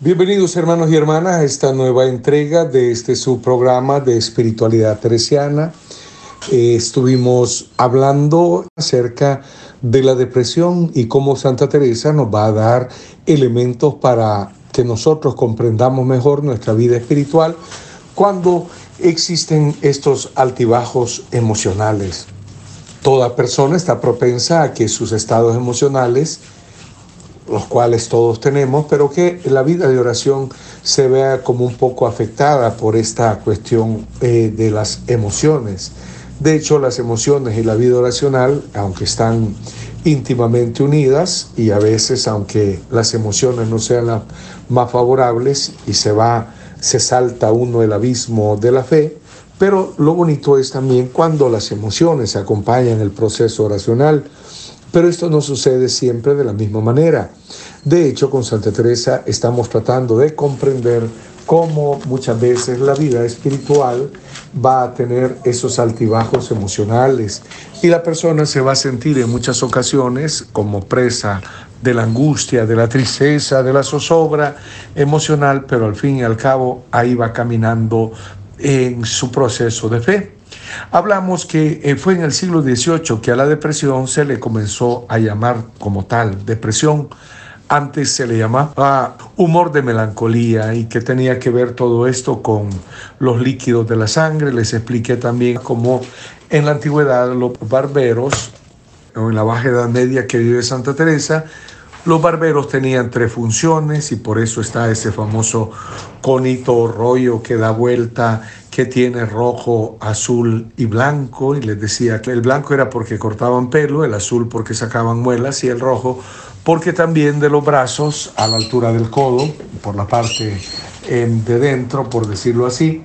Bienvenidos hermanos y hermanas a esta nueva entrega de este su programa de espiritualidad teresiana. Eh, estuvimos hablando acerca de la depresión y cómo Santa Teresa nos va a dar elementos para que nosotros comprendamos mejor nuestra vida espiritual cuando existen estos altibajos emocionales. Toda persona está propensa a que sus estados emocionales los cuales todos tenemos, pero que la vida de oración se vea como un poco afectada por esta cuestión eh, de las emociones. De hecho, las emociones y la vida oracional, aunque están íntimamente unidas y a veces, aunque las emociones no sean las más favorables y se va, se salta uno el abismo de la fe, pero lo bonito es también cuando las emociones acompañan el proceso oracional pero esto no sucede siempre de la misma manera. De hecho, con Santa Teresa estamos tratando de comprender cómo muchas veces la vida espiritual va a tener esos altibajos emocionales y la persona se va a sentir en muchas ocasiones como presa de la angustia, de la tristeza, de la zozobra emocional, pero al fin y al cabo ahí va caminando en su proceso de fe. Hablamos que eh, fue en el siglo XVIII que a la depresión se le comenzó a llamar como tal depresión. Antes se le llamaba humor de melancolía y que tenía que ver todo esto con los líquidos de la sangre. Les expliqué también cómo en la antigüedad los barberos, o en la Baja Edad Media que vive Santa Teresa, los barberos tenían tres funciones y por eso está ese famoso conito rollo que da vuelta que tiene rojo, azul y blanco, y les decía que el blanco era porque cortaban pelo, el azul porque sacaban muelas y el rojo porque también de los brazos a la altura del codo, por la parte em, de dentro, por decirlo así,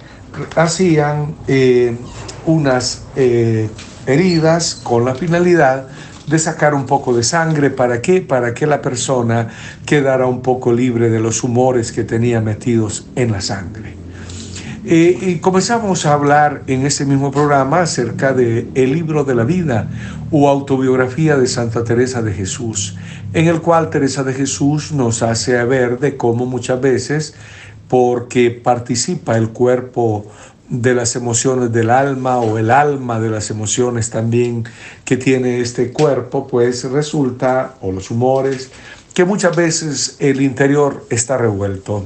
hacían eh, unas eh, heridas con la finalidad de sacar un poco de sangre. ¿Para qué? Para que la persona quedara un poco libre de los humores que tenía metidos en la sangre. Eh, y comenzamos a hablar en ese mismo programa acerca de el libro de la vida o autobiografía de Santa Teresa de Jesús, en el cual Teresa de Jesús nos hace ver de cómo muchas veces, porque participa el cuerpo de las emociones del alma o el alma de las emociones también que tiene este cuerpo, pues resulta, o los humores, que muchas veces el interior está revuelto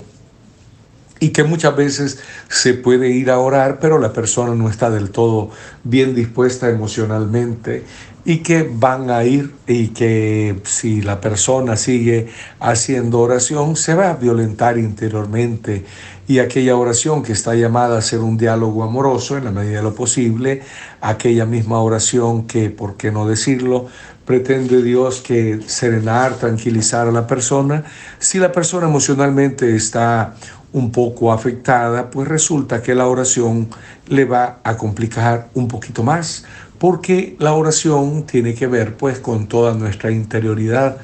y que muchas veces se puede ir a orar, pero la persona no está del todo bien dispuesta emocionalmente y que van a ir y que si la persona sigue haciendo oración se va a violentar interiormente y aquella oración que está llamada a ser un diálogo amoroso en la medida de lo posible, aquella misma oración que, por qué no decirlo, pretende Dios que serenar, tranquilizar a la persona, si la persona emocionalmente está un poco afectada, pues resulta que la oración le va a complicar un poquito más, porque la oración tiene que ver pues con toda nuestra interioridad.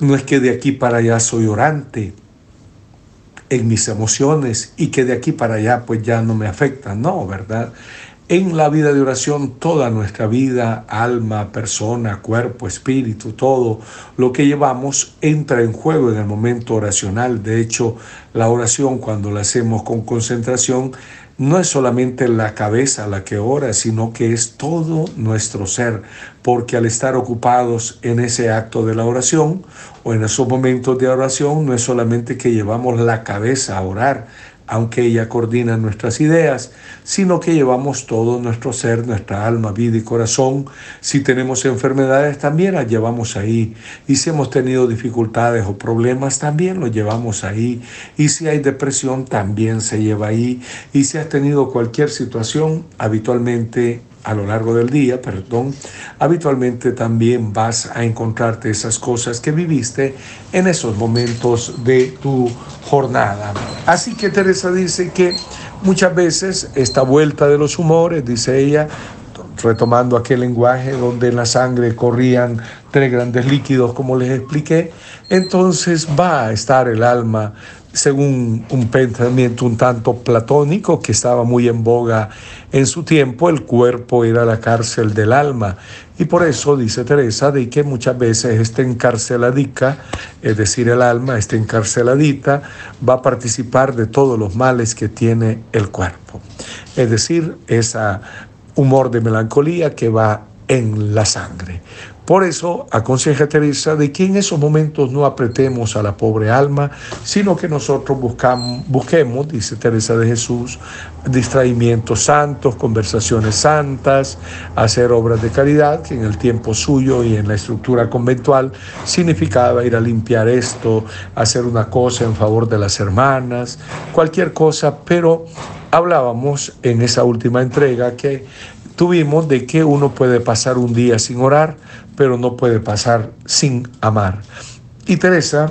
No es que de aquí para allá soy orante en mis emociones y que de aquí para allá pues ya no me afectan, no, ¿verdad? En la vida de oración, toda nuestra vida, alma, persona, cuerpo, espíritu, todo lo que llevamos entra en juego en el momento oracional. De hecho, la oración cuando la hacemos con concentración no es solamente la cabeza la que ora, sino que es todo nuestro ser, porque al estar ocupados en ese acto de la oración o en esos momentos de oración, no es solamente que llevamos la cabeza a orar, aunque ella coordina nuestras ideas, sino que llevamos todo nuestro ser, nuestra alma, vida y corazón. Si tenemos enfermedades, también las llevamos ahí. Y si hemos tenido dificultades o problemas, también los llevamos ahí. Y si hay depresión, también se lleva ahí. Y si has tenido cualquier situación, habitualmente a lo largo del día, perdón, habitualmente también vas a encontrarte esas cosas que viviste en esos momentos de tu jornada. Así que Teresa dice que muchas veces esta vuelta de los humores, dice ella, retomando aquel lenguaje donde en la sangre corrían tres grandes líquidos, como les expliqué, entonces va a estar el alma según un pensamiento un tanto platónico que estaba muy en boga en su tiempo, el cuerpo era la cárcel del alma. Y por eso dice Teresa de que muchas veces esta encarceladica, es decir, el alma, esta encarceladita, va a participar de todos los males que tiene el cuerpo. Es decir, ese humor de melancolía que va en la sangre. Por eso aconseja Teresa de que en esos momentos no apretemos a la pobre alma, sino que nosotros busquemos, dice Teresa de Jesús, distraimientos santos, conversaciones santas, hacer obras de caridad, que en el tiempo suyo y en la estructura conventual significaba ir a limpiar esto, hacer una cosa en favor de las hermanas, cualquier cosa, pero hablábamos en esa última entrega que tuvimos de que uno puede pasar un día sin orar, pero no puede pasar sin amar. Y Teresa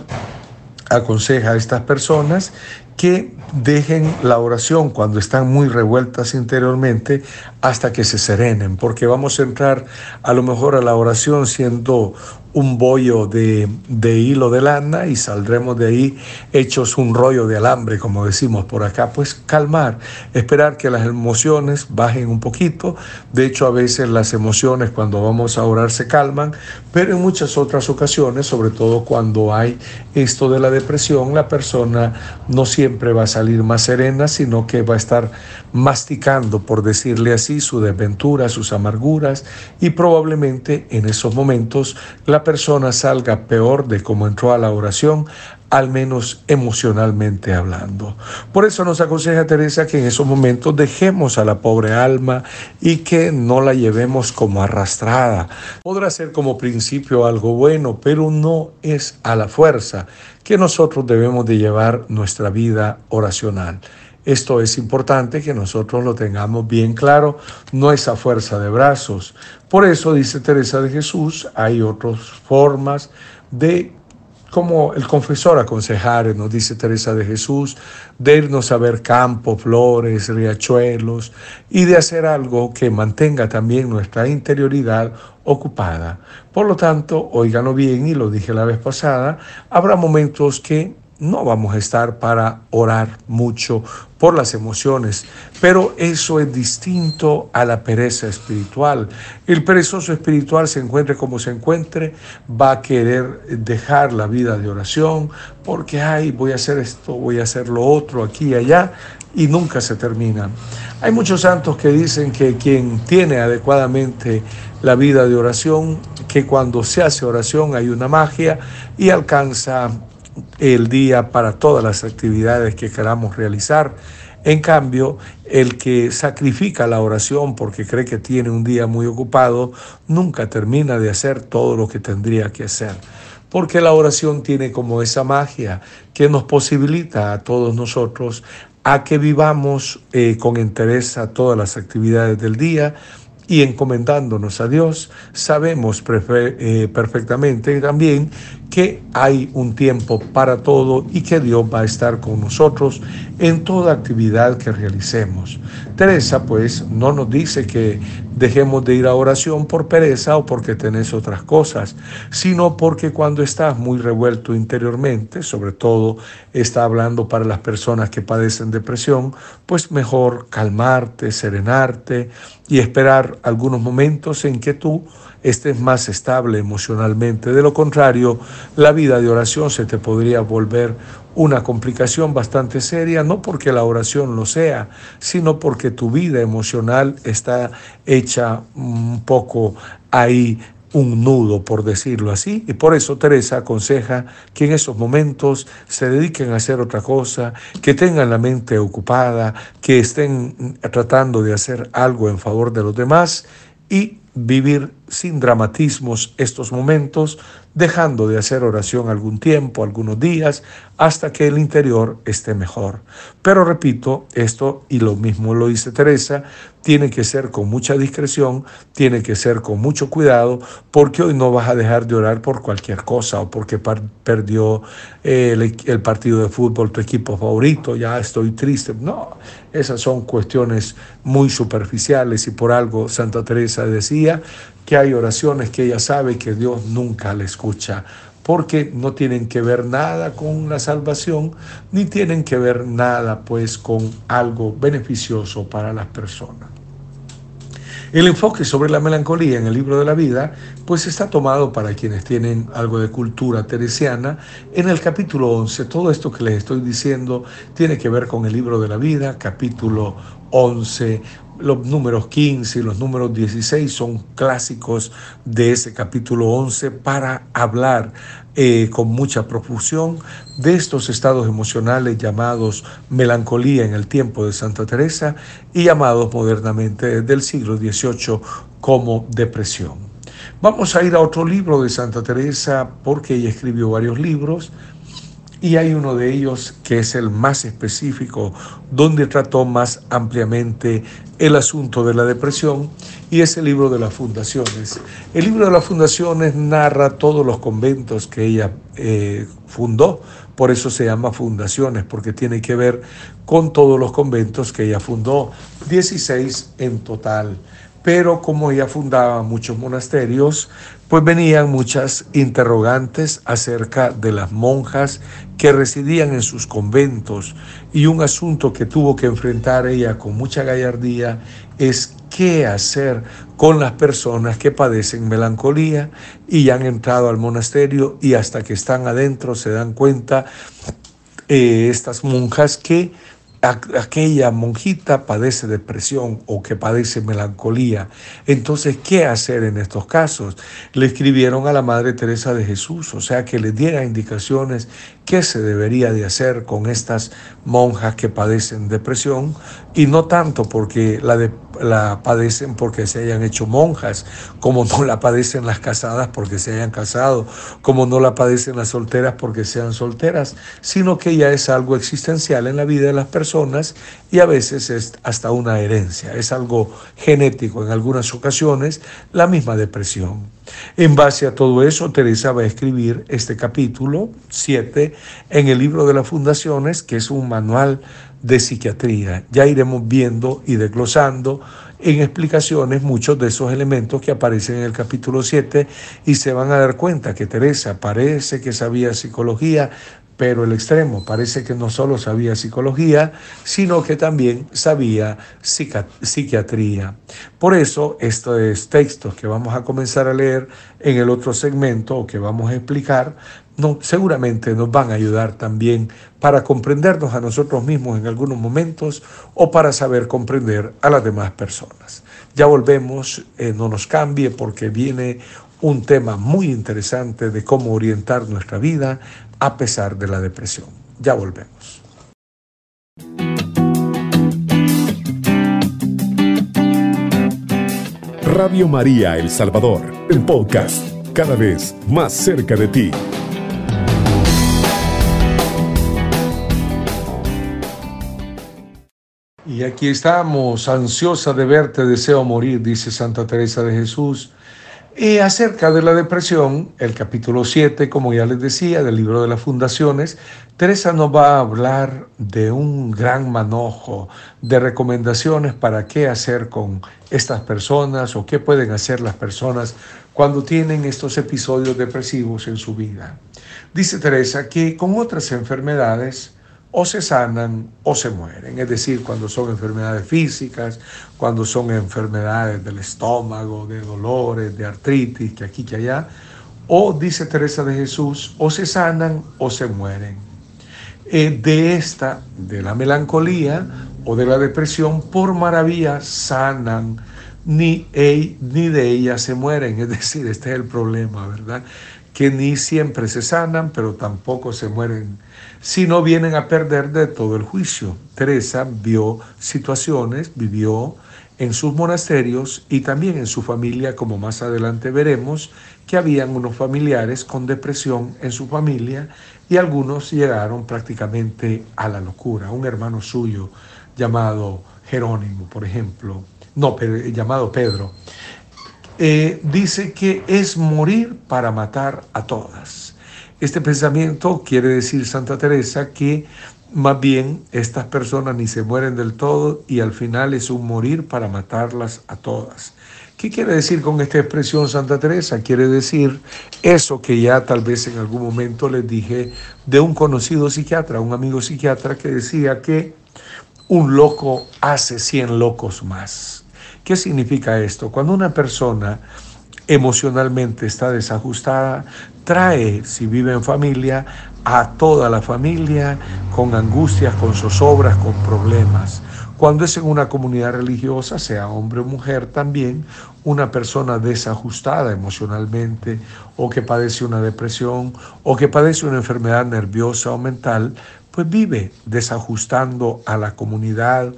aconseja a estas personas que dejen la oración cuando están muy revueltas interiormente hasta que se serenen, porque vamos a entrar a lo mejor a la oración siendo un bollo de, hilo de lana y saldremos de ahí hechos un rollo de alambre, como decimos por acá. Pues calmar, esperar que las emociones bajen un poquito. De hecho, a veces las emociones cuando vamos a orar se calman, pero en muchas otras ocasiones, sobre todo cuando hay esto de la depresión, la persona no siempre va a salir más serena, sino que va a estar masticando, por decirle así, su desventura, sus amarguras y probablemente en esos momentos la persona salga peor de cómo entró a la oración, al menos emocionalmente hablando. Por eso nos aconseja Teresa que en esos momentos dejemos a la pobre alma y que no la llevemos como arrastrada. Podrá ser como principio algo bueno, pero no es a la fuerza que nosotros debemos de llevar nuestra vida oracional. Esto es importante que nosotros lo tengamos bien claro, no es a fuerza de brazos. Por eso, dice Teresa de Jesús, hay otras formas de como el confesor aconsejar, nos dice Teresa de Jesús, de irnos a ver campos, flores, riachuelos y de hacer algo que mantenga también nuestra interioridad ocupada. Por lo tanto, óiganlo bien y lo dije la vez pasada, habrá momentos que no vamos a estar para orar mucho por las emociones, pero eso es distinto a la pereza espiritual. El perezoso espiritual se encuentre como se encuentre, va a querer dejar la vida de oración porque, ay, voy a hacer esto, voy a hacer lo otro, aquí y allá, y nunca se termina. Hay muchos santos que dicen que quien tiene adecuadamente la vida de oración, que cuando se hace oración hay una magia y alcanza el día para todas las actividades que queramos realizar. En cambio, el que sacrifica la oración porque cree que tiene un día muy ocupado, nunca termina de hacer todo lo que tendría que hacer. Porque la oración tiene como esa magia que nos posibilita a todos nosotros a que vivamos eh, con interés a todas las actividades del día, y encomendándonos a Dios, sabemos eh, perfectamente también que hay un tiempo para todo y que Dios va a estar con nosotros en toda actividad que realicemos. Teresa pues no nos dice que dejemos de ir a oración por pereza o porque tenés otras cosas, sino porque cuando estás muy revuelto interiormente, sobre todo está hablando para las personas que padecen depresión, pues mejor calmarte, serenarte y esperar algunos momentos en que tú estés más estable emocionalmente. De lo contrario, la vida de oración se te podría volver una complicación bastante seria, no porque la oración lo sea, sino porque tu vida emocional está hecha un poco ahí un nudo, por decirlo así. Y por eso Teresa aconseja que en esos momentos se dediquen a hacer otra cosa, que tengan la mente ocupada, que estén tratando de hacer algo en favor de los demás y vivir sin dramatismos estos momentos, dejando de hacer oración algún tiempo, algunos días, hasta que el interior esté mejor. Pero repito, esto, y lo mismo lo dice Teresa, tiene que ser con mucha discreción, tiene que ser con mucho cuidado, porque hoy no vas a dejar de orar por cualquier cosa o porque perdió eh, el, el partido de fútbol tu equipo favorito, ya estoy triste. No, esas son cuestiones muy superficiales y por algo Santa Teresa decía que hay oraciones que ella sabe que Dios nunca le escucha, porque no tienen que ver nada con la salvación, ni tienen que ver nada pues con algo beneficioso para las personas. El enfoque sobre la melancolía en el libro de la vida, pues está tomado para quienes tienen algo de cultura teresiana. En el capítulo 11, todo esto que les estoy diciendo tiene que ver con el libro de la vida, capítulo 11, los números 15 y los números 16 son clásicos de ese capítulo 11 para hablar eh, con mucha profusión de estos estados emocionales llamados melancolía en el tiempo de Santa Teresa y llamados modernamente del siglo XVIII como depresión. Vamos a ir a otro libro de Santa Teresa porque ella escribió varios libros y hay uno de ellos que es el más específico, donde trató más ampliamente el asunto de la depresión, y es el libro de las fundaciones. El libro de las fundaciones narra todos los conventos que ella eh, fundó, por eso se llama fundaciones, porque tiene que ver con todos los conventos que ella fundó, 16 en total pero como ella fundaba muchos monasterios, pues venían muchas interrogantes acerca de las monjas que residían en sus conventos y un asunto que tuvo que enfrentar ella con mucha gallardía es qué hacer con las personas que padecen melancolía y han entrado al monasterio y hasta que están adentro se dan cuenta eh, estas monjas que aquella monjita padece depresión o que padece melancolía. Entonces, ¿qué hacer en estos casos? Le escribieron a la Madre Teresa de Jesús, o sea, que le diera indicaciones qué se debería de hacer con estas monjas que padecen depresión y no tanto porque la, la padecen porque se hayan hecho monjas, como no la padecen las casadas porque se hayan casado, como no la padecen las solteras porque sean solteras, sino que ya es algo existencial en la vida de las personas y a veces es hasta una herencia, es algo genético en algunas ocasiones, la misma depresión. En base a todo eso, Teresa va a escribir este capítulo 7 en el libro de las fundaciones, que es un manual de psiquiatría. Ya iremos viendo y desglosando en explicaciones muchos de esos elementos que aparecen en el capítulo 7 y se van a dar cuenta que Teresa parece que sabía psicología, pero el extremo parece que no solo sabía psicología, sino que también sabía psiquiatría. Por eso, estos textos que vamos a comenzar a leer en el otro segmento o que vamos a explicar, no, seguramente nos van a ayudar también para comprendernos a nosotros mismos en algunos momentos o para saber comprender a las demás personas. Ya volvemos, eh, no nos cambie porque viene un tema muy interesante de cómo orientar nuestra vida a pesar de la depresión. Ya volvemos. Radio María El Salvador, el podcast, cada vez más cerca de ti. Y aquí estamos, ansiosa de verte, deseo morir, dice Santa Teresa de Jesús. Y acerca de la depresión, el capítulo 7, como ya les decía, del libro de las fundaciones, Teresa nos va a hablar de un gran manojo de recomendaciones para qué hacer con estas personas o qué pueden hacer las personas cuando tienen estos episodios depresivos en su vida. Dice Teresa que con otras enfermedades, o se sanan o se mueren. Es decir, cuando son enfermedades físicas, cuando son enfermedades del estómago, de dolores, de artritis, que aquí, que allá. O, dice Teresa de Jesús, o se sanan o se mueren. Eh, de esta, de la melancolía o de la depresión, por maravilla sanan, ni, ni de ella se mueren. Es decir, este es el problema, ¿verdad? Que ni siempre se sanan, pero tampoco se mueren si no vienen a perder de todo el juicio. Teresa vio situaciones, vivió en sus monasterios y también en su familia, como más adelante veremos, que habían unos familiares con depresión en su familia y algunos llegaron prácticamente a la locura. Un hermano suyo llamado Jerónimo, por ejemplo, no, llamado Pedro, eh, dice que es morir para matar a todas. Este pensamiento quiere decir Santa Teresa que más bien estas personas ni se mueren del todo y al final es un morir para matarlas a todas. ¿Qué quiere decir con esta expresión Santa Teresa? Quiere decir eso que ya tal vez en algún momento les dije de un conocido psiquiatra, un amigo psiquiatra que decía que un loco hace 100 locos más. ¿Qué significa esto? Cuando una persona emocionalmente está desajustada, trae, si vive en familia, a toda la familia con angustias, con zozobras, con problemas. Cuando es en una comunidad religiosa, sea hombre o mujer también, una persona desajustada emocionalmente o que padece una depresión o que padece una enfermedad nerviosa o mental, pues vive desajustando a la comunidad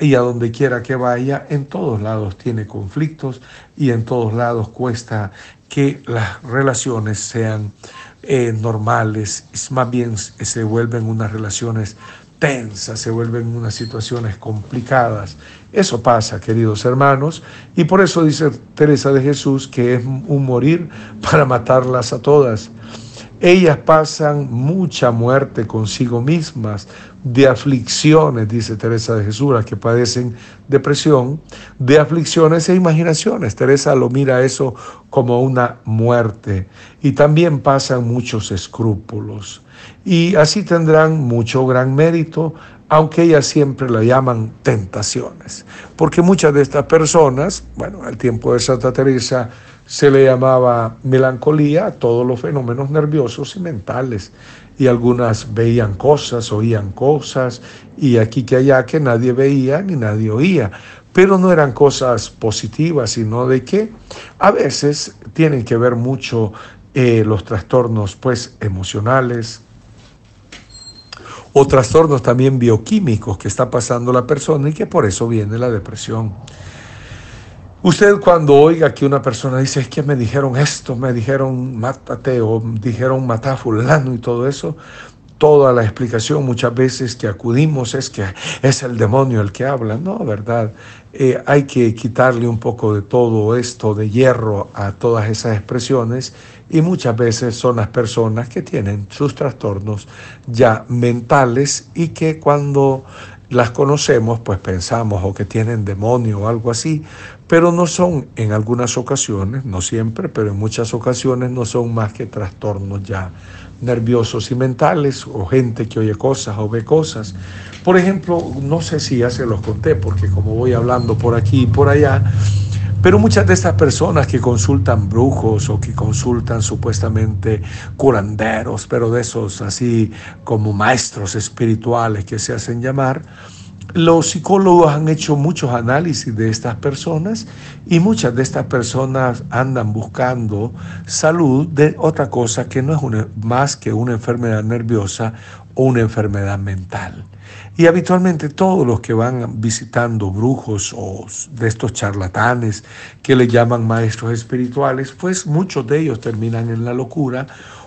y a donde quiera que vaya, en todos lados tiene conflictos y en todos lados cuesta que las relaciones sean eh, normales, más bien se vuelven unas relaciones tensas, se vuelven unas situaciones complicadas. Eso pasa, queridos hermanos, y por eso dice Teresa de Jesús que es un morir para matarlas a todas. Ellas pasan mucha muerte consigo mismas, de aflicciones, dice Teresa de Jesús, que padecen depresión, de aflicciones e imaginaciones. Teresa lo mira eso como una muerte. Y también pasan muchos escrúpulos. Y así tendrán mucho gran mérito, aunque ellas siempre la llaman tentaciones. Porque muchas de estas personas, bueno, al tiempo de Santa Teresa, se le llamaba melancolía a todos los fenómenos nerviosos y mentales. Y algunas veían cosas, oían cosas, y aquí que allá que nadie veía ni nadie oía. Pero no eran cosas positivas, sino de que a veces tienen que ver mucho eh, los trastornos pues, emocionales, o trastornos también bioquímicos que está pasando la persona y que por eso viene la depresión. Usted cuando oiga que una persona dice, es que me dijeron esto, me dijeron mátate o dijeron mata a fulano y todo eso, toda la explicación muchas veces que acudimos es que es el demonio el que habla. No, ¿verdad? Eh, hay que quitarle un poco de todo esto de hierro a todas esas expresiones y muchas veces son las personas que tienen sus trastornos ya mentales y que cuando las conocemos, pues pensamos o que tienen demonio o algo así, pero no son en algunas ocasiones, no siempre, pero en muchas ocasiones no son más que trastornos ya nerviosos y mentales o gente que oye cosas o ve cosas. Por ejemplo, no sé si ya se los conté, porque como voy hablando por aquí y por allá, pero muchas de estas personas que consultan brujos o que consultan supuestamente curanderos, pero de esos así como maestros espirituales que se hacen llamar, los psicólogos han hecho muchos análisis de estas personas y muchas de estas personas andan buscando salud de otra cosa que no es más que una enfermedad nerviosa o una enfermedad mental. Y habitualmente todos los que van visitando brujos o de estos charlatanes que le llaman maestros espirituales, pues muchos de ellos terminan en la locura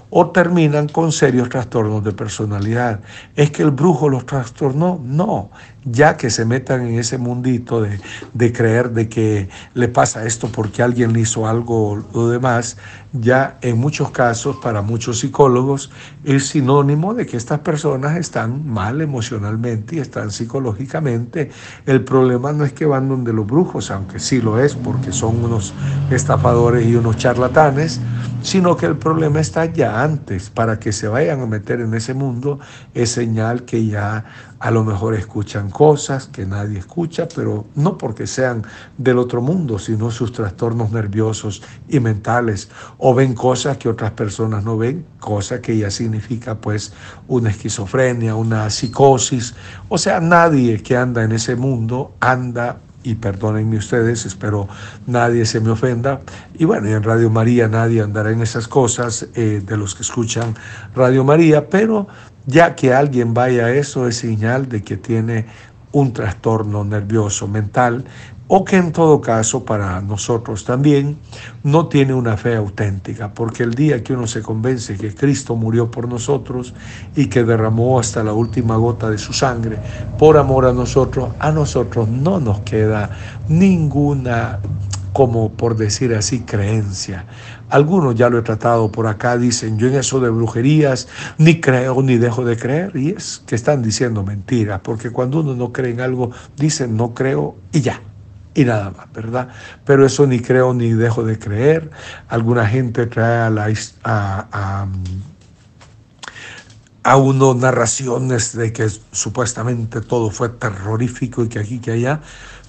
o terminan con serios trastornos de personalidad. ¿Es que el brujo los trastornó? No, ya que se metan en ese mundito de, de, creer de que le pasa esto porque alguien le hizo algo o demás, ya en muchos casos para muchos psicólogos es sinónimo de que estas personas están mal emocionalmente y están psicológicamente. El problema no es que van donde los brujos, aunque sí lo es porque son unos estafadores y unos charlatanes, sino que el problema está ya antes. Para que se vayan a meter en ese mundo es señal que ya a lo mejor escuchan cosas que nadie escucha, pero no porque sean del otro mundo, sino sus trastornos nerviosos y mentales, o ven cosas que otras personas no ven, cosa que ya significa pues una esquizofrenia, una psicosis, o sea, nadie que anda en ese mundo anda y perdónenme ustedes, espero nadie se me ofenda. Y bueno, en Radio María nadie andará en esas cosas eh, de los que escuchan Radio María, pero ya que alguien vaya a eso es señal de que tiene un trastorno nervioso mental o que en todo caso para nosotros también no tiene una fe auténtica, porque el día que uno se convence que Cristo murió por nosotros y que derramó hasta la última gota de su sangre por amor a nosotros, a nosotros no nos queda ninguna, como por decir así, creencia. Algunos ya lo he tratado por acá, dicen, yo en eso de brujerías ni creo ni dejo de creer, y es que están diciendo mentiras, porque cuando uno no cree en algo, dicen no creo y ya y nada más, ¿verdad? Pero eso ni creo ni dejo de creer. Alguna gente trae a, a, uno narraciones de que supuestamente todo fue terrorífico y que aquí, que allá,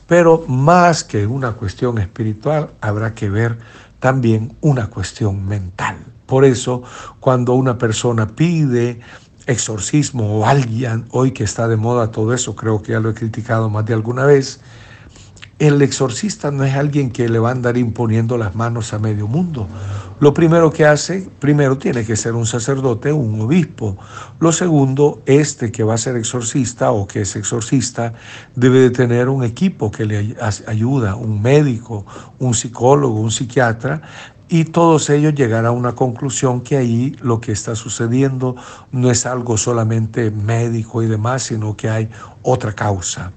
pero más que una cuestión espiritual, habrá que ver también una cuestión mental. Por eso, cuando una persona pide exorcismo o alguien, hoy que está de moda todo eso, creo que ya lo he criticado más de alguna vez, el exorcista no es alguien que le va a andar imponiendo las manos a medio mundo. Lo primero que hace, primero tiene que ser un sacerdote, un obispo. Lo segundo, este que va a ser exorcista o que es exorcista, debe de tener un equipo que le ayuda, un médico, un psicólogo, un psiquiatra, y todos ellos llegarán a una conclusión que ahí lo que está sucediendo no es algo solamente médico y demás, sino que hay otra causa.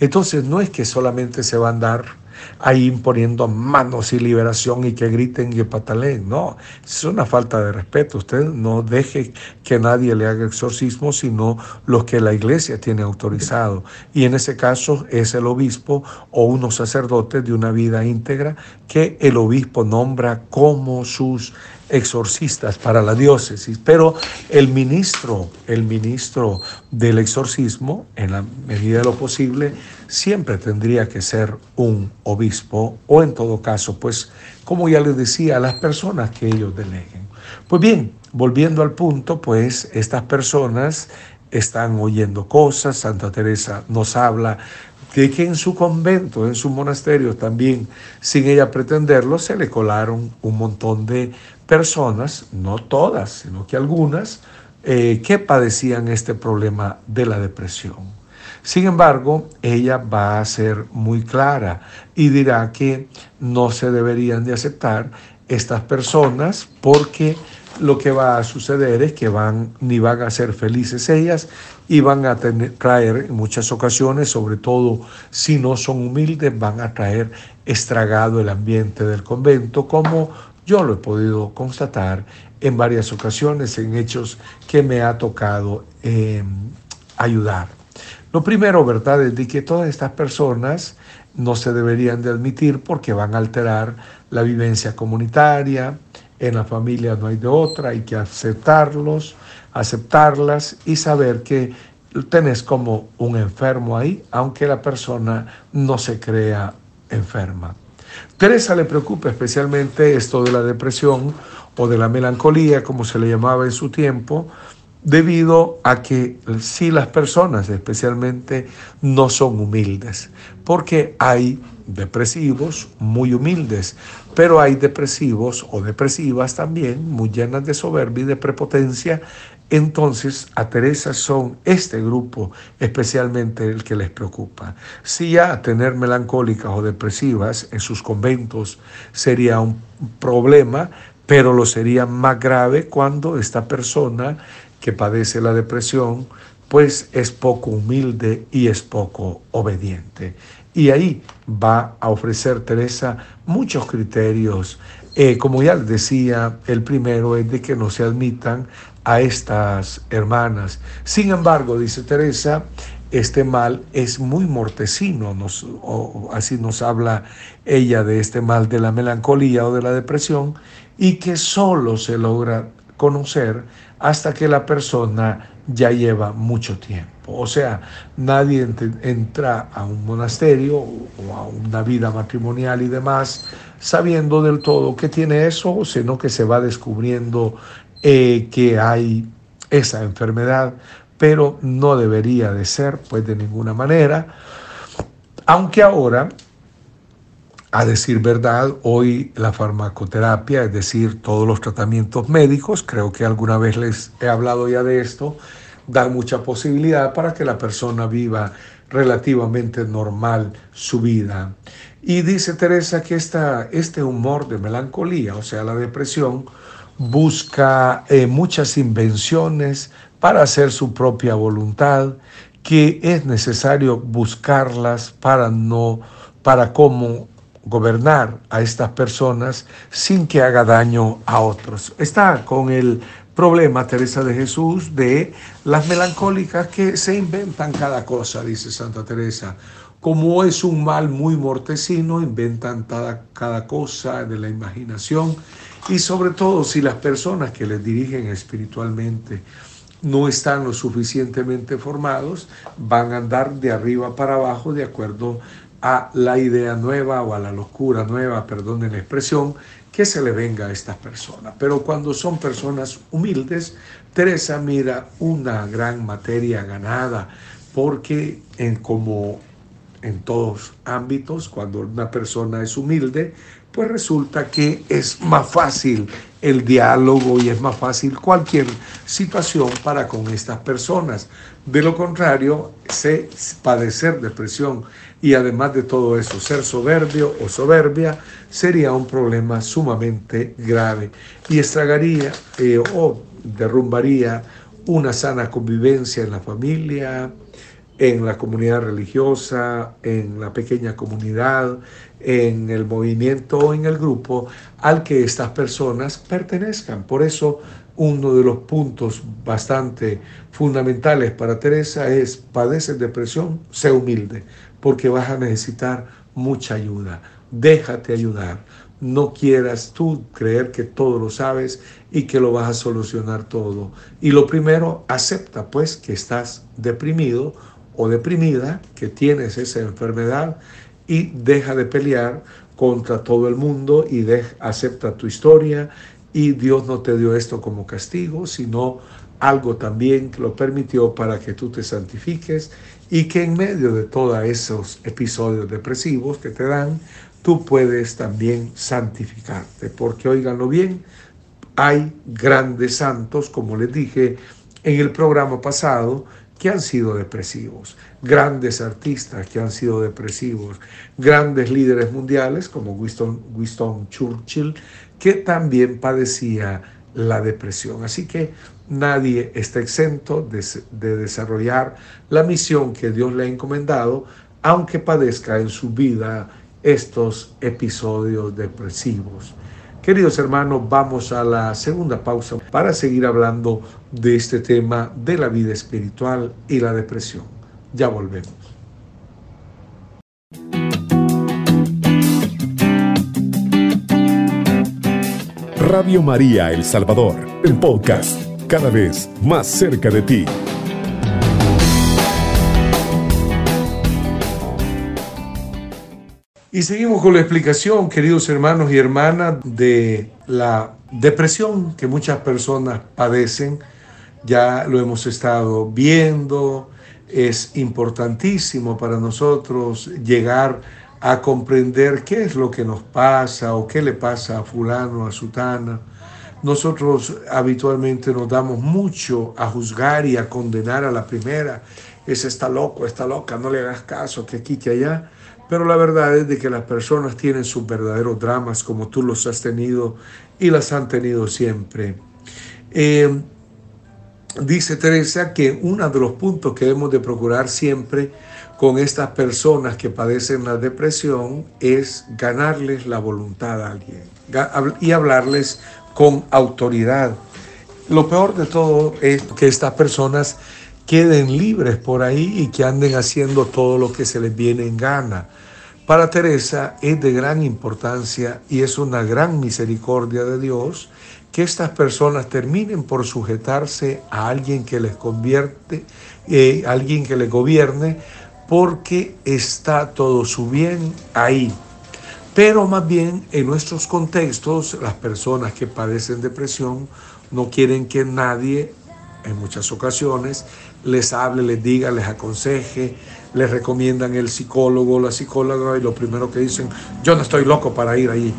Entonces no es que solamente se van a dar ahí imponiendo manos y liberación y que griten y pataleen. No, es una falta de respeto. Usted no deje que nadie le haga exorcismo, sino los que la iglesia tiene autorizado. Y en ese caso es el obispo o unos sacerdotes de una vida íntegra que el obispo nombra como sus exorcistas para la diócesis, pero el ministro, el ministro del exorcismo, en la medida de lo posible, siempre tendría que ser un obispo o en todo caso, pues, como ya les decía, las personas que ellos deleguen. Pues bien, volviendo al punto, pues estas personas están oyendo cosas, Santa Teresa nos habla de que en su convento, en su monasterio también, sin ella pretenderlo, se le colaron un montón de personas, no todas, sino que algunas, eh, que padecían este problema de la depresión. Sin embargo, ella va a ser muy clara y dirá que no se deberían de aceptar estas personas porque lo que va a suceder es que van ni van a ser felices ellas y van a traer en muchas ocasiones, sobre todo si no son humildes, van a traer estragado el ambiente del convento, como yo lo he podido constatar en varias ocasiones, en hechos que me ha tocado em, ayudar. Lo primero, ¿verdad?, es de que todas estas personas no se deberían de admitir porque van a alterar la vivencia comunitaria, en la familia no hay de otra, hay que aceptarlos, aceptarlas y saber que tenés como un enfermo ahí, aunque la persona no se crea enferma. Teresa le preocupa especialmente esto de la depresión o de la melancolía, como se le llamaba en su tiempo, debido a que si las personas especialmente no son humildes, porque hay depresivos muy humildes, pero hay depresivos o depresivas también muy llenas de soberbia y de prepotencia entonces a Teresa son este grupo especialmente el que les preocupa. Si ya tener melancólicas o depresivas en sus conventos sería un problema, pero lo sería más grave cuando esta persona que padece la depresión pues es poco humilde y es poco obediente. Y ahí va a ofrecer Teresa muchos criterios. Eh, como ya decía, el primero es de que no se admitan a estas hermanas. Sin embargo, dice Teresa, este mal es muy mortecino, nos, así nos habla ella de este mal de la melancolía o de la depresión, y que solo se logra conocer hasta que la persona ya lleva mucho tiempo. O sea, nadie entra a un monasterio o a una vida matrimonial y demás sabiendo del todo que tiene eso, sino que se va descubriendo eh, que hay esa enfermedad, pero no debería de ser, pues de ninguna manera. Aunque ahora, a decir verdad, hoy la farmacoterapia, es decir, todos los tratamientos médicos, creo que alguna vez les he hablado ya de esto, dan mucha posibilidad para que la persona viva relativamente normal su vida. Y dice Teresa que esta, este humor de melancolía, o sea, la depresión, busca eh, muchas invenciones para hacer su propia voluntad, que es necesario buscarlas para no, para cómo gobernar a estas personas sin que haga daño a otros. Está con el problema, Teresa de Jesús, de las melancólicas que se inventan cada cosa, dice Santa Teresa. Como es un mal muy mortecino, inventan cada, cada cosa de la imaginación y sobre todo si las personas que les dirigen espiritualmente no están lo suficientemente formados, van a andar de arriba para abajo de acuerdo a la idea nueva o a la locura nueva, perdonen la expresión, que se le venga a estas personas. Pero cuando son personas humildes, Teresa mira una gran materia ganada, porque en, como en todos ámbitos, cuando una persona es humilde, pues resulta que es más fácil el diálogo y es más fácil cualquier situación para con estas personas. De lo contrario, se padecer depresión y además de todo eso, ser soberbio o soberbia sería un problema sumamente grave y estragaría eh, o derrumbaría una sana convivencia en la familia, en la comunidad religiosa, en la pequeña comunidad, en el movimiento o en el grupo al que estas personas pertenezcan. Por eso uno de los puntos bastante fundamentales para Teresa es padecer depresión, sé humilde, porque vas a necesitar mucha ayuda. Déjate ayudar. No quieras tú creer que todo lo sabes y que lo vas a solucionar todo. Y lo primero, acepta pues que estás deprimido o deprimida, que tienes esa enfermedad y deja de pelear contra todo el mundo y acepta tu historia y Dios no te dio esto como castigo, sino algo también que lo permitió para que tú te santifiques y que en medio de todos esos episodios depresivos que te dan, tú puedes también santificarte. Porque oíganlo bien, hay grandes santos, como les dije en el programa pasado, que han sido depresivos, grandes artistas que han sido depresivos, grandes líderes mundiales como Winston, Winston Churchill, que también padecía la depresión. Así que nadie está exento de, de desarrollar la misión que Dios le ha encomendado, aunque padezca en su vida estos episodios depresivos. Queridos hermanos, vamos a la segunda pausa para seguir hablando de este tema de la vida espiritual y la depresión. Ya volvemos. Radio María El Salvador, el podcast, cada vez más cerca de ti. Y seguimos con la explicación, queridos hermanos y hermanas, de la depresión que muchas personas padecen. Ya lo hemos estado viendo, es importantísimo para nosotros llegar a comprender qué es lo que nos pasa o qué le pasa a fulano, a sutana. Nosotros habitualmente nos damos mucho a juzgar y a condenar a la primera. Ese está loco, está loca, no le hagas caso, que aquí, que allá. Pero la verdad es de que las personas tienen sus verdaderos dramas como tú los has tenido y las han tenido siempre. Eh, dice Teresa que uno de los puntos que debemos de procurar siempre con estas personas que padecen la depresión es ganarles la voluntad a alguien y hablarles con autoridad. Lo peor de todo es que estas personas queden libres por ahí y que anden haciendo todo lo que se les viene en gana. Para Teresa es de gran importancia y es una gran misericordia de Dios que estas personas terminen por sujetarse a alguien que les convierte, eh, alguien que les gobierne, porque está todo su bien ahí. Pero más bien en nuestros contextos, las personas que padecen depresión no quieren que nadie, en muchas ocasiones, les hable, les diga, les aconseje, les recomiendan el psicólogo o la psicóloga y lo primero que dicen, yo no estoy loco para ir ahí.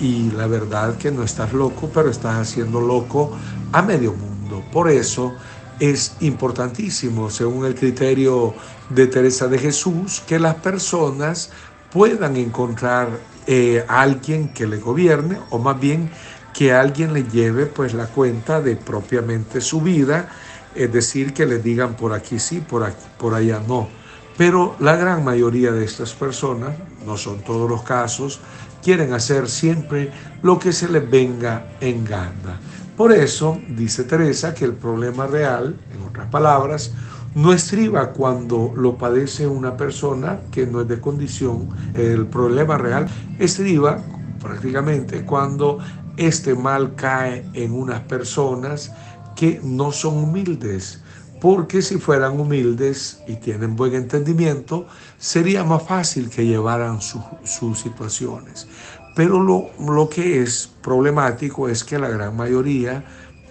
Y la verdad que no estás loco, pero estás haciendo loco a medio mundo. Por eso es importantísimo, según el criterio de Teresa de Jesús, que las personas puedan encontrar eh, a alguien que le gobierne o más bien que alguien le lleve pues la cuenta de propiamente su vida, es decir, que le digan por aquí sí, por, aquí, por allá no. Pero la gran mayoría de estas personas, no son todos los casos, quieren hacer siempre lo que se les venga en gana. Por eso, dice Teresa, que el problema real, en otras palabras, no estriba cuando lo padece una persona que no es de condición. El problema real estriba prácticamente cuando este mal cae en unas personas que no son humildes, porque si fueran humildes y tienen buen entendimiento, sería más fácil que llevaran sus situaciones. Pero lo, lo que es problemático es que la gran mayoría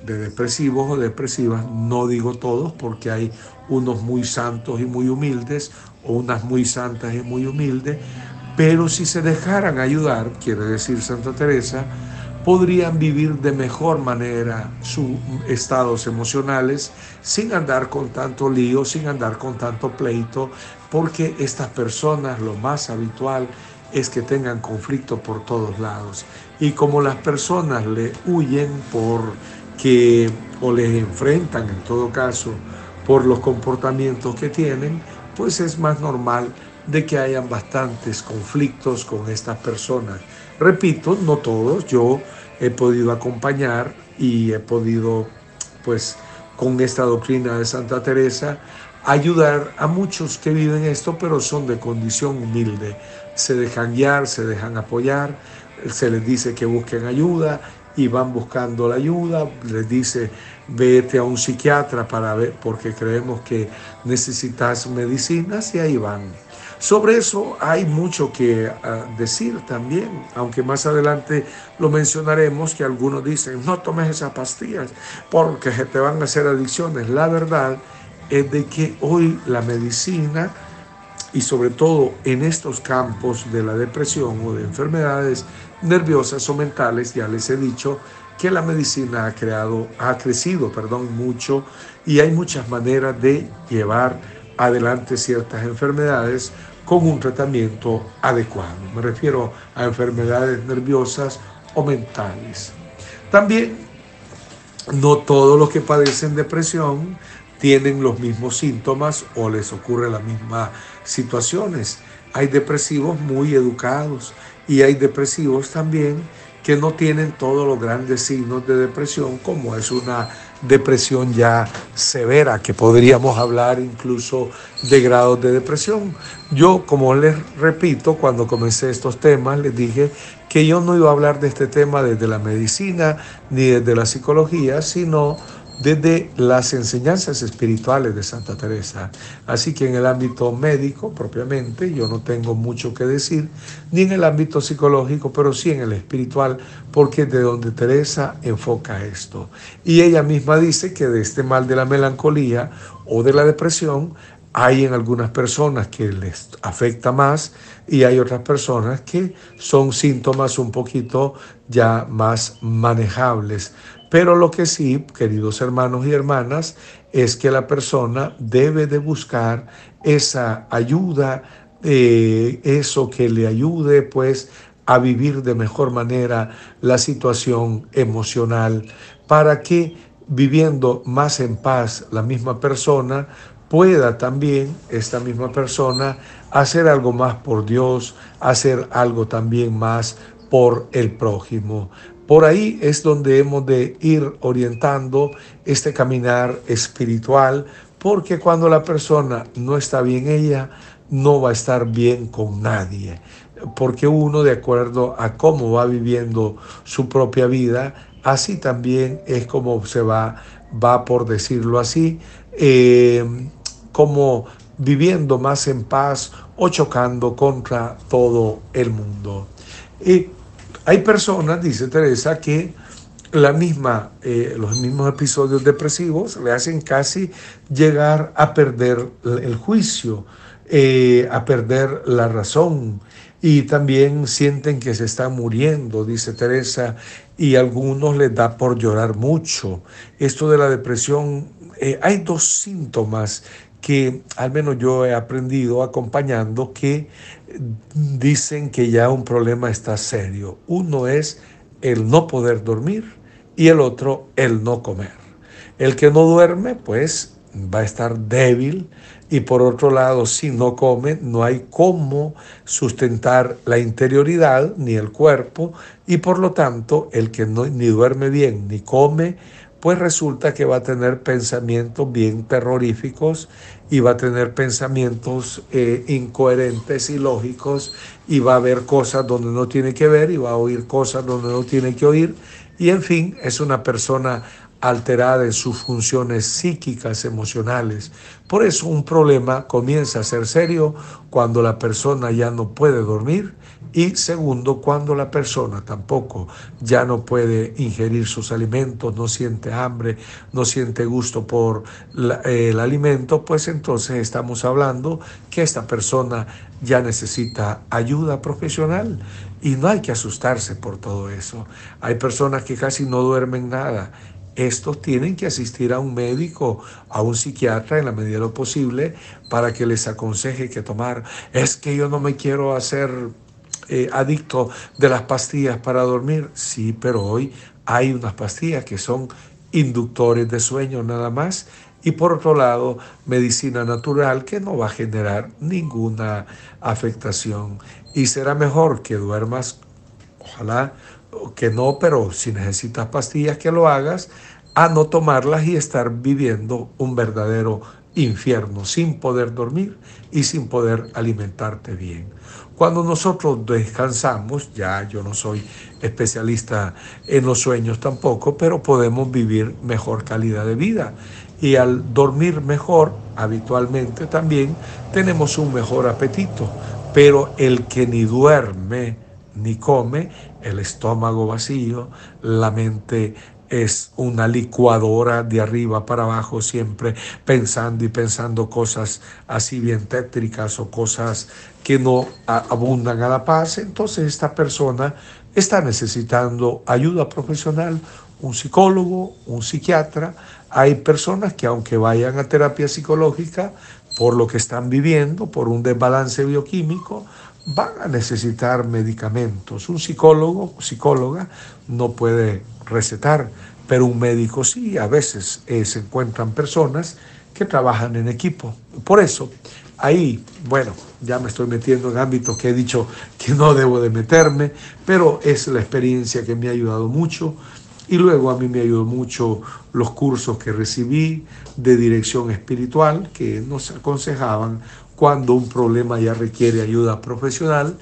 de depresivos o depresivas, no digo todos porque hay unos muy santos y muy humildes o unas muy santas y muy humildes, pero si se dejaran ayudar, quiere decir Santa Teresa, podrían vivir de mejor manera sus estados emocionales sin andar con tanto lío, sin andar con tanto pleito, porque estas personas lo más habitual es que tengan conflicto por todos lados. Y como las personas le huyen por que o les enfrentan en todo caso por los comportamientos que tienen, pues es más normal de que hayan bastantes conflictos con estas personas. Repito, no todos, yo he podido acompañar y he podido, pues, con esta doctrina de Santa Teresa, ayudar a muchos que viven esto, pero son de condición humilde. Se dejan guiar, se dejan apoyar, se les dice que busquen ayuda y van buscando la ayuda, les dice vete a un psiquiatra para ver, porque creemos que necesitas medicinas y ahí van. Sobre eso hay mucho que ah, decir también, aunque más adelante lo mencionaremos, que algunos dicen, no tomes esas pastillas porque te van a hacer adicciones. La verdad es de que hoy la medicina y sobre todo en estos campos de la depresión o de enfermedades nerviosas o mentales, ya les he dicho que la medicina ha creado, ha crecido, perdón, mucho y hay muchas maneras de llevar adelante ciertas enfermedades con un tratamiento adecuado. Me refiero a enfermedades nerviosas o mentales. También no todos los que padecen depresión tienen los mismos síntomas o les ocurre las mismas situaciones. Hay depresivos muy educados y hay depresivos también que no tienen todos los grandes signos de depresión, como es una depresión ya severa, que podríamos hablar incluso de grados de depresión. Yo, como les repito, cuando comencé estos temas, les dije que yo no iba a hablar de este tema desde la medicina ni desde la psicología, sino desde las enseñanzas espirituales de Santa Teresa. Así que en el ámbito médico propiamente yo no tengo mucho que decir, ni en el ámbito psicológico, pero sí en el espiritual, porque es de donde Teresa enfoca esto. Y ella misma dice que de este mal de la melancolía o de la depresión hay en algunas personas que les afecta más y hay otras personas que son síntomas un poquito ya más manejables. Pero lo que sí, queridos hermanos y hermanas, es que la persona debe de buscar esa ayuda, eh, eso que le ayude pues a vivir de mejor manera la situación emocional, para que viviendo más en paz la misma persona pueda también esta misma persona hacer algo más por Dios, hacer algo también más por el prójimo. Por ahí es donde hemos de ir orientando este caminar espiritual, porque cuando la persona no está bien ella, no va a estar bien con nadie, porque uno de acuerdo a cómo va viviendo su propia vida, así también es como se va, va por decirlo así, eh, como viviendo más en paz o chocando contra todo el mundo. Y hay personas, dice Teresa, que la misma, eh, los mismos episodios depresivos le hacen casi llegar a perder el juicio, eh, a perder la razón y también sienten que se están muriendo, dice Teresa, y a algunos les da por llorar mucho. Esto de la depresión eh, hay dos síntomas que al menos yo he aprendido acompañando que dicen que ya un problema está serio. Uno es el no poder dormir y el otro el no comer. El que no duerme pues va a estar débil y por otro lado si no come no hay cómo sustentar la interioridad ni el cuerpo y por lo tanto el que no, ni duerme bien ni come pues resulta que va a tener pensamientos bien terroríficos y va a tener pensamientos eh, incoherentes y lógicos y va a ver cosas donde no tiene que ver y va a oír cosas donde no tiene que oír y en fin es una persona alterada en sus funciones psíquicas, emocionales. Por eso un problema comienza a ser serio cuando la persona ya no puede dormir y segundo, cuando la persona tampoco ya no puede ingerir sus alimentos, no siente hambre, no siente gusto por el alimento, pues entonces estamos hablando que esta persona ya necesita ayuda profesional y no hay que asustarse por todo eso. Hay personas que casi no duermen nada estos tienen que asistir a un médico, a un psiquiatra en la medida de lo posible para que les aconseje que tomar. Es que yo no me quiero hacer eh, adicto de las pastillas para dormir. Sí, pero hoy hay unas pastillas que son inductores de sueño nada más. Y por otro lado, medicina natural que no va a generar ninguna afectación. Y será mejor que duermas, ojalá que no, pero si necesitas pastillas que lo hagas, a no tomarlas y estar viviendo un verdadero infierno sin poder dormir y sin poder alimentarte bien. Cuando nosotros descansamos, ya yo no soy especialista en los sueños tampoco, pero podemos vivir mejor calidad de vida. Y al dormir mejor, habitualmente también tenemos un mejor apetito. Pero el que ni duerme ni come, el estómago vacío, la mente es una licuadora de arriba para abajo, siempre pensando y pensando cosas así bien tétricas o cosas que no abundan a la paz, entonces esta persona está necesitando ayuda profesional, un psicólogo, un psiquiatra. Hay personas que aunque vayan a terapia psicológica, por lo que están viviendo, por un desbalance bioquímico, van a necesitar medicamentos. Un psicólogo, psicóloga, no puede recetar, pero un médico sí, a veces eh, se encuentran personas que trabajan en equipo. Por eso, ahí, bueno, ya me estoy metiendo en ámbitos que he dicho que no debo de meterme, pero es la experiencia que me ha ayudado mucho. Y luego a mí me ayudó mucho los cursos que recibí de dirección espiritual que nos aconsejaban cuando un problema ya requiere ayuda profesional,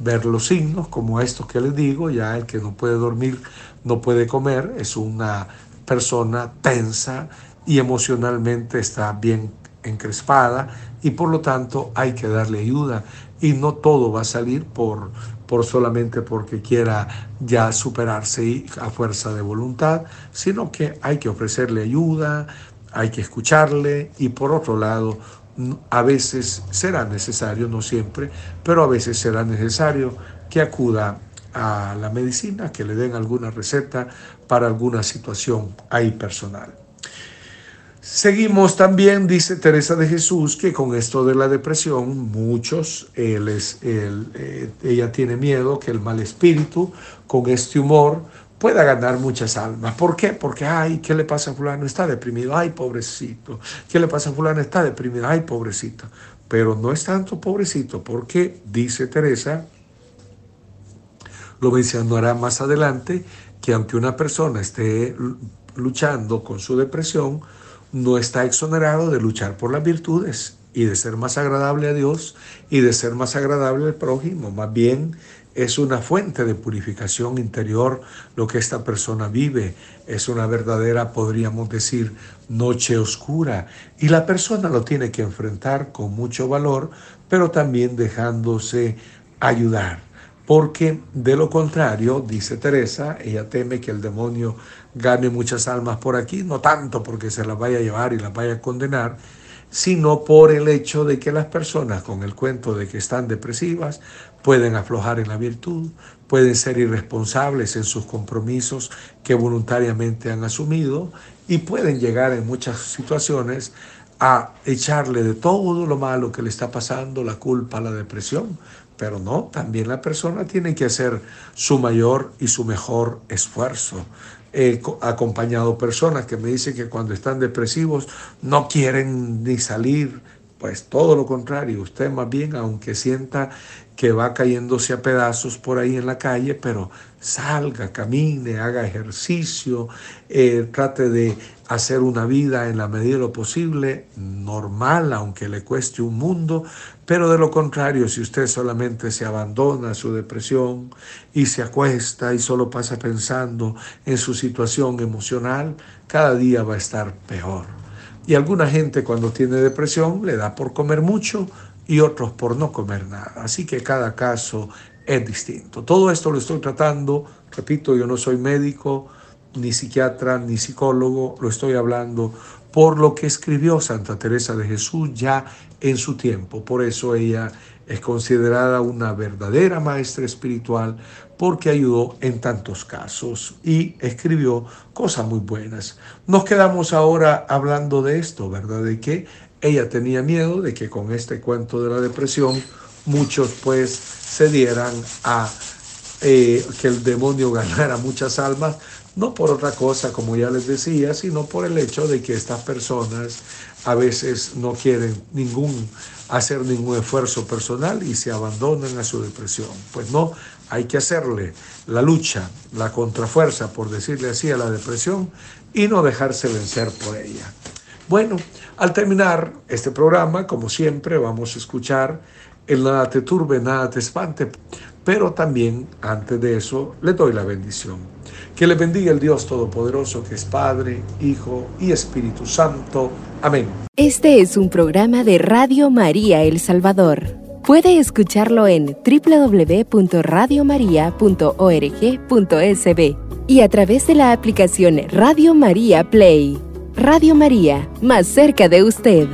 ver los signos como estos que les digo, ya el que no puede dormir, no puede comer, es una persona tensa y emocionalmente está bien encrespada y por lo tanto hay que darle ayuda. Y no todo va a salir por, por solamente porque quiera ya superarse a fuerza de voluntad, sino que hay que ofrecerle ayuda, hay que escucharle y por otro lado a veces será necesario, no siempre, pero a veces será necesario que acuda a la medicina, que le den alguna receta para alguna situación ahí personal. Seguimos también, dice Teresa de Jesús, que con esto de la depresión, muchos, eh, ella tiene miedo que el mal espíritu, con este humor, pueda ganar muchas almas. ¿Por qué? Porque, ay, ¿qué le pasa a fulano? Está deprimido, ay, pobrecito. ¿Qué le pasa a fulano? Está deprimido, ay, pobrecito. Pero no es tanto pobrecito, porque, dice Teresa, lo mencionará más adelante, que aunque una persona esté luchando con su depresión, no está exonerado de luchar por las virtudes y de ser más agradable a Dios y de ser más agradable al prójimo. Más bien es una fuente de purificación interior lo que esta persona vive. Es una verdadera, podríamos decir, noche oscura. Y la persona lo tiene que enfrentar con mucho valor, pero también dejándose ayudar. Porque de lo contrario, dice Teresa, ella teme que el demonio gane muchas almas por aquí, no tanto porque se las vaya a llevar y las vaya a condenar, sino por el hecho de que las personas con el cuento de que están depresivas pueden aflojar en la virtud, pueden ser irresponsables en sus compromisos que voluntariamente han asumido y pueden llegar en muchas situaciones a echarle de todo lo malo que le está pasando la culpa la depresión. Pero no, también la persona tiene que hacer su mayor y su mejor esfuerzo. He acompañado personas que me dicen que cuando están depresivos no quieren ni salir, pues todo lo contrario, usted más bien, aunque sienta que va cayéndose a pedazos por ahí en la calle, pero salga, camine, haga ejercicio, eh, trate de hacer una vida en la medida de lo posible normal, aunque le cueste un mundo, pero de lo contrario, si usted solamente se abandona a su depresión y se acuesta y solo pasa pensando en su situación emocional, cada día va a estar peor. Y alguna gente cuando tiene depresión le da por comer mucho y otros por no comer nada. Así que cada caso es distinto. Todo esto lo estoy tratando, repito, yo no soy médico, ni psiquiatra, ni psicólogo, lo estoy hablando por lo que escribió Santa Teresa de Jesús ya en su tiempo. Por eso ella es considerada una verdadera maestra espiritual porque ayudó en tantos casos y escribió cosas muy buenas. Nos quedamos ahora hablando de esto, ¿verdad? De que ella tenía miedo de que con este cuento de la depresión muchos pues se dieran a eh, que el demonio ganara muchas almas, no por otra cosa, como ya les decía, sino por el hecho de que estas personas a veces no quieren ningún, hacer ningún esfuerzo personal y se abandonan a su depresión. Pues no, hay que hacerle la lucha, la contrafuerza, por decirle así, a la depresión y no dejarse vencer por ella. Bueno, al terminar este programa, como siempre, vamos a escuchar el nada te turbe, nada te espante, pero también antes de eso le doy la bendición. Que le bendiga el Dios Todopoderoso, que es Padre, Hijo y Espíritu Santo. Amén. Este es un programa de Radio María El Salvador. Puede escucharlo en www.radiomaria.org.sb y a través de la aplicación Radio María Play. Radio María, más cerca de usted.